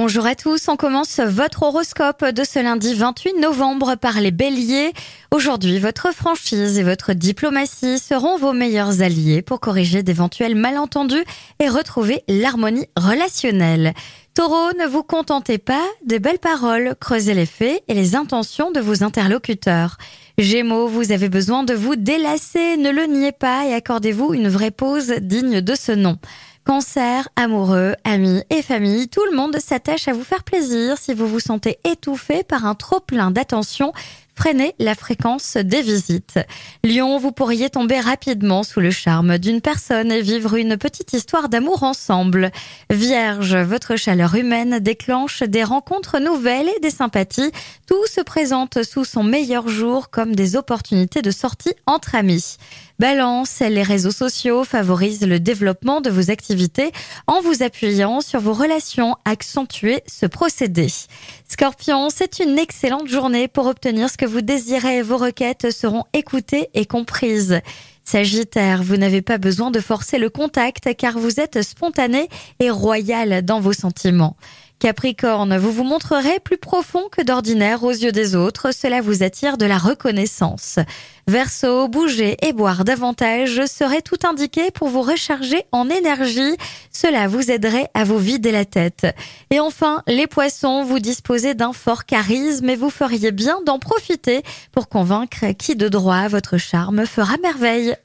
Bonjour à tous, on commence votre horoscope de ce lundi 28 novembre par les béliers. Aujourd'hui, votre franchise et votre diplomatie seront vos meilleurs alliés pour corriger d'éventuels malentendus et retrouver l'harmonie relationnelle. Taureau, ne vous contentez pas des belles paroles, creusez les faits et les intentions de vos interlocuteurs. Gémeaux, vous avez besoin de vous délasser, ne le niez pas et accordez-vous une vraie pause digne de ce nom. Cancer, amoureux, amis et famille, tout le monde s'attache à vous faire plaisir si vous vous sentez étouffé par un trop plein d'attention freinez la fréquence des visites. Lyon, vous pourriez tomber rapidement sous le charme d'une personne et vivre une petite histoire d'amour ensemble. Vierge, votre chaleur humaine déclenche des rencontres nouvelles et des sympathies. Tout se présente sous son meilleur jour comme des opportunités de sortie entre amis. Balance, les réseaux sociaux favorisent le développement de vos activités en vous appuyant sur vos relations. Accentuez ce procédé. Scorpion, c'est une excellente journée pour obtenir ce que vous désirez. Vos requêtes seront écoutées et comprises. Sagittaire, vous n'avez pas besoin de forcer le contact car vous êtes spontané et royal dans vos sentiments. Capricorne, vous vous montrerez plus profond que d'ordinaire aux yeux des autres, cela vous attire de la reconnaissance. Verseau, bouger et boire davantage serait tout indiqué pour vous recharger en énergie, cela vous aiderait à vous vider la tête. Et enfin, les poissons, vous disposez d'un fort charisme et vous feriez bien d'en profiter pour convaincre qui de droit votre charme fera merveille.